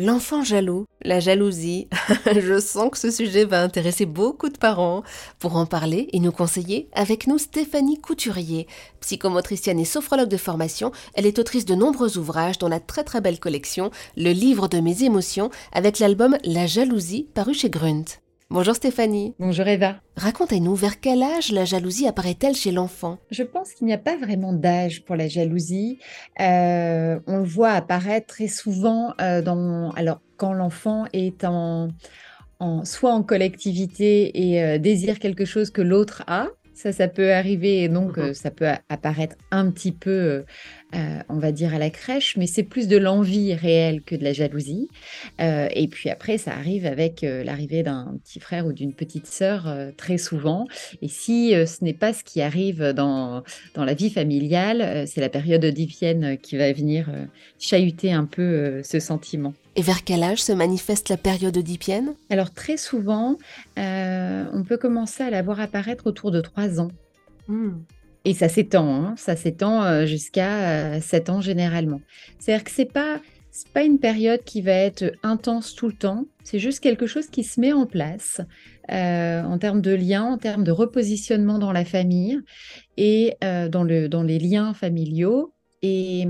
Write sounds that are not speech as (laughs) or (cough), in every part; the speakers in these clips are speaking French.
L'enfant jaloux, la jalousie, (laughs) je sens que ce sujet va intéresser beaucoup de parents. Pour en parler et nous conseiller, avec nous Stéphanie Couturier, psychomotricienne et sophrologue de formation, elle est autrice de nombreux ouvrages dont la très très belle collection Le livre de mes émotions avec l'album La jalousie paru chez Grunt. Bonjour Stéphanie. Bonjour Eva. Racontez-nous, vers quel âge la jalousie apparaît-elle chez l'enfant? Je pense qu'il n'y a pas vraiment d'âge pour la jalousie. Euh, on le voit apparaître très souvent euh, dans, alors, quand l'enfant est en, en, soit en collectivité et euh, désire quelque chose que l'autre a, ça, ça peut arriver et donc mmh ça peut apparaître un petit peu euh, on va dire, à la crèche, mais c'est plus de l'envie réelle que de la jalousie. Euh, et puis après, ça arrive avec euh, l'arrivée d'un petit frère ou d'une petite sœur très souvent. Et si ce n'est pas ce qui arrive dans, dans la vie familiale, c'est la période oedipienne qui va venir chahuter un peu ce sentiment. Et vers quel âge se manifeste la période oedipienne Alors très souvent, on peut commencer à la voir apparaître autour de 3 ans. Mmh. Et ça s'étend, hein, ça s'étend euh, jusqu'à 7 euh, ans généralement. C'est-à-dire que c'est pas pas une période qui va être intense tout le temps, c'est juste quelque chose qui se met en place euh, en termes de liens, en termes de repositionnement dans la famille et dans, le, dans les liens familiaux. Et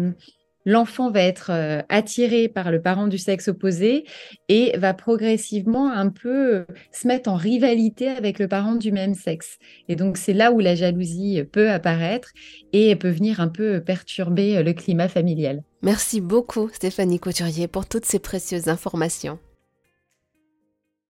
l'enfant va être euh, attiré par le parent du sexe opposé et va progressivement un peu euh, se mettre en rivalité avec le parent du même sexe. Et donc c'est là où la jalousie peut apparaître et peut venir un peu perturber euh, le climat familial. Merci beaucoup Stéphanie Couturier pour toutes ces précieuses informations.